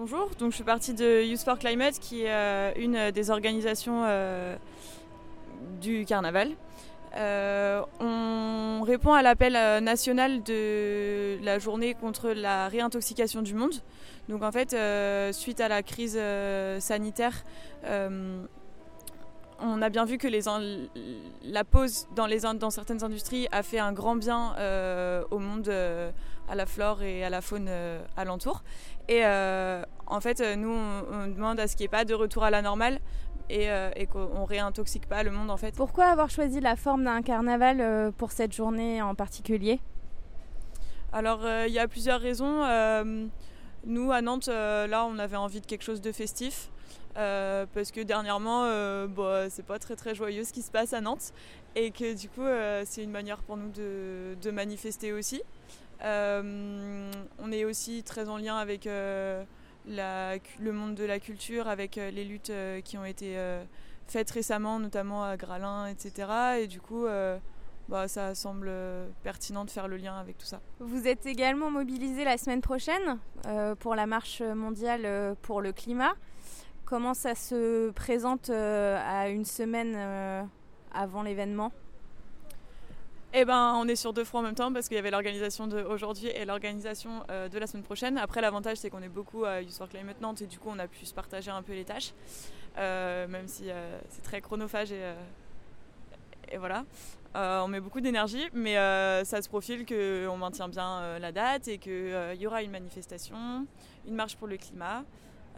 Bonjour, donc je suis partie de Youth for Climate qui est euh, une des organisations euh, du carnaval. Euh, on répond à l'appel national de la journée contre la réintoxication du monde. Donc en fait, suite à la crise sanitaire, on a bien vu que la pause dans, certaines industries a fait un grand bien euh, au monde, euh, à la flore et à la faune euh, alentour. Et en fait, nous, on, demande à ce qu'il n'y ait pas de retour à la normale et, qu'on réintoxique pas le monde en fait. Pourquoi avoir choisi la forme d'un carnaval pour cette journée en particulier? Alors, il y a plusieurs raisons. Nous, à Nantes, là, on avait envie de quelque chose de festif. Euh, parce que dernièrement, euh, bon, c'est pas très très joyeux ce qui se passe à Nantes et que du coup, euh, c'est une manière pour nous de, manifester aussi. on est aussi très en lien avec le monde de la culture, avec les luttes qui ont été faites récemment, notamment à Gralin, etc. bah, ça semble pertinent de faire le lien avec tout ça. Vous êtes également mobilisé la semaine prochaine pour la marche mondiale pour le climat. Comment ça se présente euh, à une semaine euh, avant l'événement? Eh ben, on est sur deux fronts en même temps parce qu'il y avait l'organisation d'aujourd'hui et l'organisation euh, de la semaine prochaine. Après, l'avantage, c'est qu'on est beaucoup à Youth for Climate Nantes et du coup, on a pu se partager un peu les tâches, même si c'est très chronophage et, et voilà. On met beaucoup d'énergie, mais ça se profile qu'on maintient bien la date et qu'il y aura une manifestation, une marche pour le climat.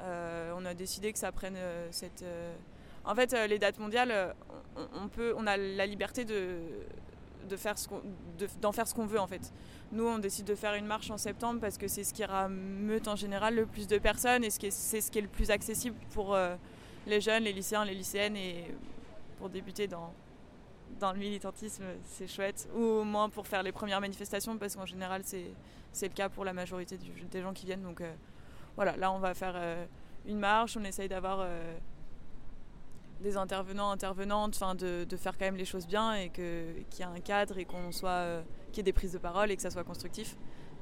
Euh, on a décidé que ça prenne euh, cette. Euh, en fait, les dates mondiales, on, peut, on a la liberté de, de faire ce d'en faire ce qu'on veut en fait. Nous, on décide de faire une marche en septembre parce que c'est ce qui rameute en général le plus de personnes et c'est ce qui est le plus accessible pour les jeunes, les lycéens, les lycéennes et pour débuter dans, dans le militantisme, c'est chouette. Ou au moins pour faire les premières manifestations parce qu'en général, c'est le cas pour la majorité des gens qui viennent. Donc, voilà, là on va faire euh, une marche, on essaye d'avoir euh, des intervenants, intervenantes, enfin de, faire quand même les choses bien et qu'il y ait un cadre et soit, euh, qu'il y ait des prises de parole et que ça soit constructif.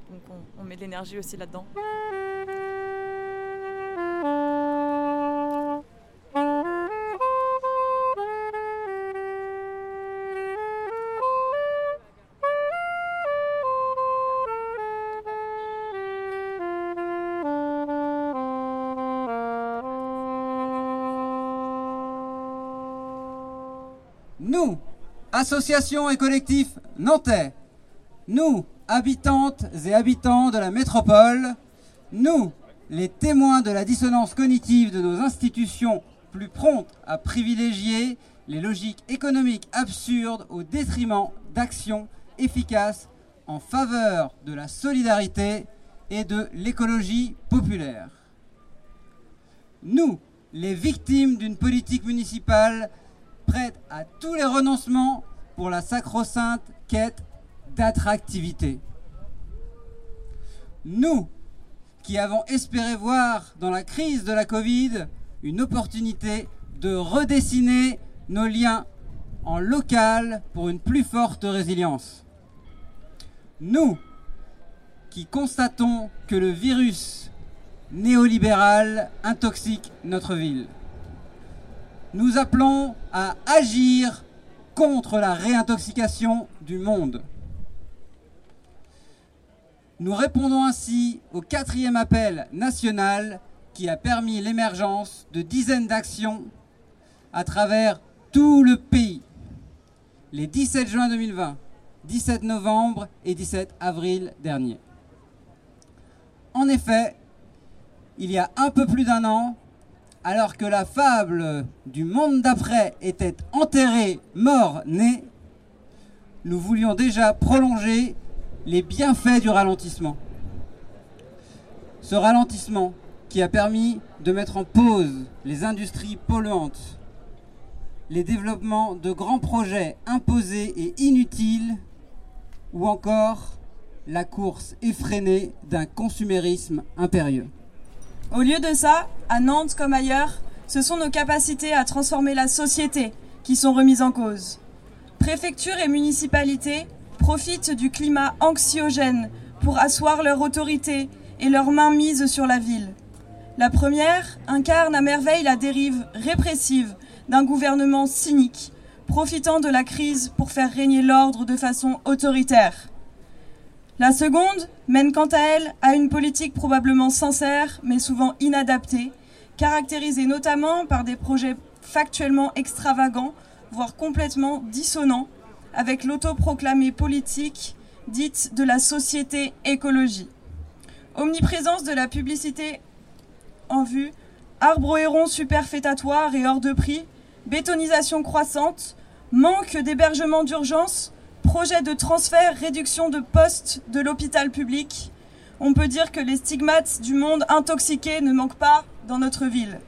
Donc on met de l'énergie aussi là-dedans. Nous, associations et collectifs nantais, nous, habitantes et habitants de la métropole, nous, les témoins de la dissonance cognitive de nos institutions plus promptes à privilégier les logiques économiques absurdes au détriment d'actions efficaces en faveur de la solidarité et de l'écologie populaire. Nous, les victimes d'une politique municipale prête à tous les renoncements pour la sacro-sainte quête d'attractivité. Nous, qui avons espéré voir dans la crise de la Covid une opportunité de redessiner nos liens en local pour une plus forte résilience. Nous, qui constatons que le virus néolibéral intoxique notre ville nous appelons à agir contre la réintoxication du monde. Nous répondons ainsi au quatrième appel national qui a permis l'émergence de dizaines d'actions à travers tout le pays. Les 17 juin 2020, 17 novembre et 17 avril dernier. En effet, il y a un peu plus d'un an, alors que la fable du monde d'après était enterrée, mort, né, nous voulions déjà prolonger les bienfaits du ralentissement. Ce ralentissement qui a permis de mettre en pause les industries polluantes, les développements de grands projets imposés et inutiles, ou encore la course effrénée d'un consumérisme impérieux. Au lieu de ça, à Nantes comme ailleurs, ce sont nos capacités à transformer la société qui sont remises en cause. Préfectures et municipalités profitent du climat anxiogène pour asseoir leur autorité et leur main mise sur la ville. La première incarne à merveille la dérive répressive d'un gouvernement cynique, profitant de la crise pour faire régner l'ordre de façon autoritaire. La seconde mène quant à elle à une politique probablement sincère, mais souvent inadaptée, caractérisée notamment par des projets factuellement extravagants, voire complètement dissonants, avec l'autoproclamée politique dite de la société écologie. Omniprésence de la publicité en vue, arbres hérons superfétatoires et hors de prix, bétonisation croissante, manque d'hébergement d'urgence, projet de transfert, réduction de postes de l'hôpital public. On peut dire que les stigmates du monde intoxiqué ne manquent pas dans notre ville.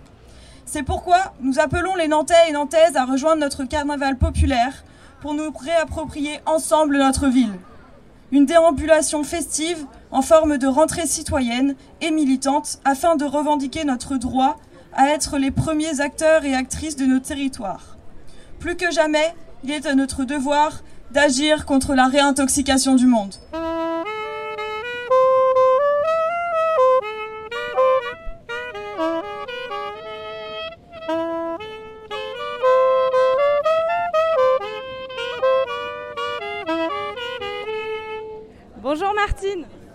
C'est pourquoi nous appelons les Nantais et Nantaises à rejoindre notre carnaval populaire pour nous réapproprier ensemble notre ville. Une déambulation festive en forme de rentrée citoyenne et militante afin de revendiquer notre droit à être les premiers acteurs et actrices de nos territoires. Plus que jamais, il est à notre devoir d'agir contre la réintoxication du monde.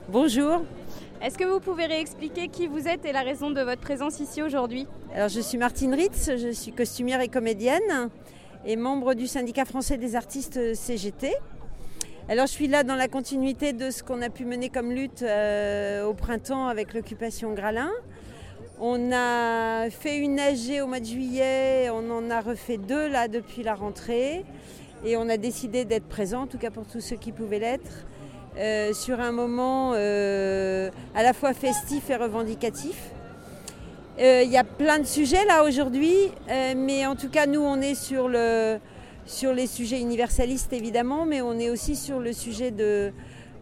Bonjour. Est-ce que vous pouvez réexpliquer qui vous êtes et la raison de votre présence ici aujourd'hui? Alors je suis Martine Ritz, je suis costumière et comédienne et membre du syndicat français des artistes CGT. Alors je suis là dans la continuité de ce qu'on a pu mener comme lutte euh, au printemps avec l'occupation Gralin. On a fait une AG au mois de juillet, on en a refait deux là depuis la rentrée et on a décidé d'être présent, en tout cas pour tous ceux qui pouvaient l'être, euh, sur un moment euh, à la fois festif et revendicatif. Euh, il y a plein de sujets là aujourd'hui, mais en tout cas nous on est sur, le, sur les sujets universalistes évidemment, mais on est aussi sur le sujet de,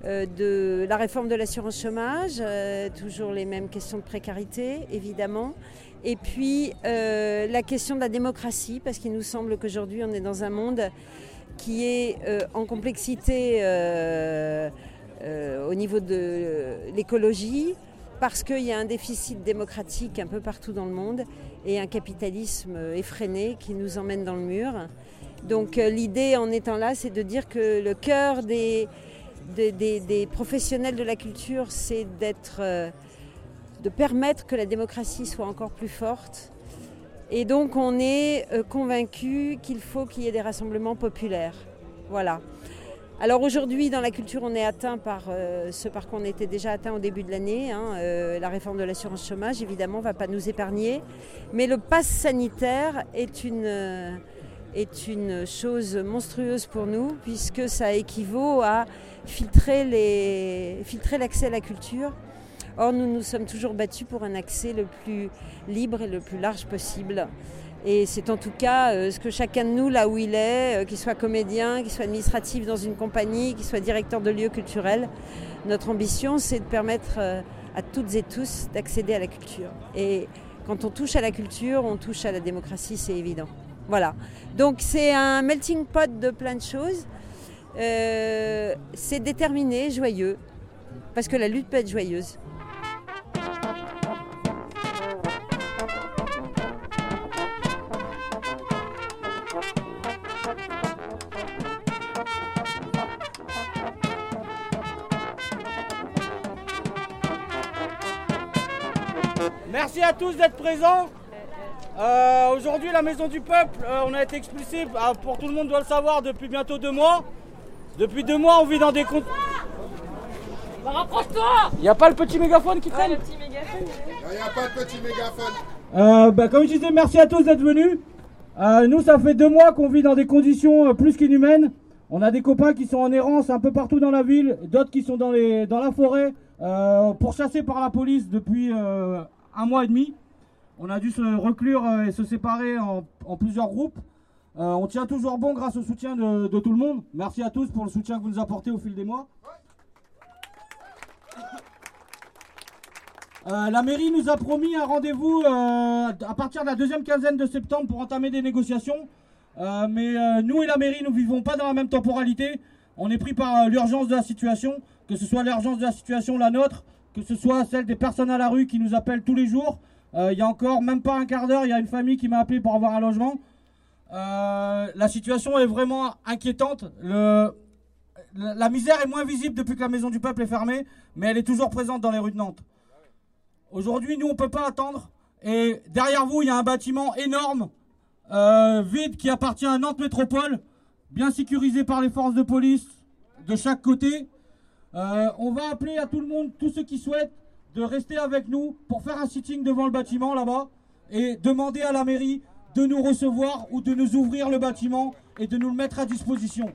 de la réforme de l'assurance chômage, toujours les mêmes questions de précarité évidemment. Et puis la question de la démocratie, parce qu'il nous semble qu'aujourd'hui on est dans un monde qui est euh, en complexité euh, euh, au niveau de l'écologie, parce qu'il y a un déficit démocratique un peu partout dans le monde et un capitalisme effréné qui nous emmène dans le mur. Donc l'idée en étant là, c'est de dire que le cœur des, professionnels de la culture, c'est de permettre que la démocratie soit encore plus forte et donc on est euh, convaincu qu'il faut qu'il y ait des rassemblements populaires. Voilà. Alors aujourd'hui, dans la culture, on est atteint par euh, ce par quoi on était déjà atteint au début de l'année. Hein, euh, la réforme de l'assurance chômage, évidemment, ne va pas nous épargner. Mais le pass sanitaire est une, est une chose monstrueuse pour nous, puisque ça équivaut à filtrer l'accès à la culture Or, nous nous sommes toujours battus pour un accès le plus libre et le plus large possible. Et c'est en tout cas euh, ce que chacun de nous, là où il est, euh, qu'il soit comédien, qu'il soit administratif dans une compagnie, qu'il soit directeur de lieu culturel, notre ambition, c'est de permettre euh, à toutes et tous d'accéder à la culture. Et quand on touche à la culture, on touche à la démocratie, c'est évident. Voilà. Donc c'est un melting pot de plein de choses. c'est déterminé, joyeux, parce que la lutte peut être joyeuse. Merci à tous d'être présents. Euh, aujourd'hui, la Maison du Peuple, euh, on a été expulsé, euh, pour tout le monde doit le savoir, depuis bientôt deux mois. Depuis deux mois, on vit dans des comptes. Bah, rapproche-toi Il n'y a pas le petit mégaphone qui traîne Il n'y a pas de petit mégaphone. Bah, comme je disais, merci à tous d'être venus. nous, ça fait deux mois qu'on vit dans des conditions plus qu'inhumaines. On a des copains qui sont en errance un peu partout dans la ville, d'autres qui sont dans, les, dans la forêt, pourchassés par la police depuis un mois et demi. On a dû se reclure euh, et se séparer en, plusieurs groupes. Euh, on tient toujours bon grâce au soutien de, tout le monde. Merci à tous pour le soutien que vous nous apportez au fil des mois. Euh, la mairie nous a promis un rendez-vous à partir de la deuxième quinzaine de septembre pour entamer des négociations. mais nous et la mairie, nous vivons pas dans la même temporalité. On est pris par l'urgence de la situation, que ce soit l'urgence de la situation la nôtre, que ce soit celle des personnes à la rue qui nous appellent tous les jours, Euh, il y a encore même pas un quart d'heure, il y a une famille qui m'a appelé pour avoir un logement. Euh, la situation est vraiment inquiétante. la misère est moins visible depuis que la Maison du Peuple est fermée, mais elle est toujours présente dans les rues de Nantes. Aujourd'hui, nous, on ne peut pas attendre. Et derrière vous, il y a un bâtiment énorme, euh, vide, qui appartient à Nantes Métropole, bien sécurisé par les forces de police de chaque côté. On va appeler à tout le monde, tous ceux qui souhaitent, de rester avec nous pour faire un sitting devant le bâtiment là-bas et demander à la mairie de nous recevoir ou de nous ouvrir le bâtiment et de nous le mettre à disposition.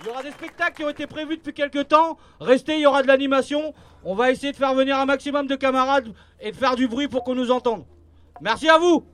Il y aura des spectacles qui ont été prévus depuis quelques temps. Restez, il y aura de l'animation. On va essayer de faire venir un maximum de camarades et de faire du bruit pour qu'on nous entende. Merci à vous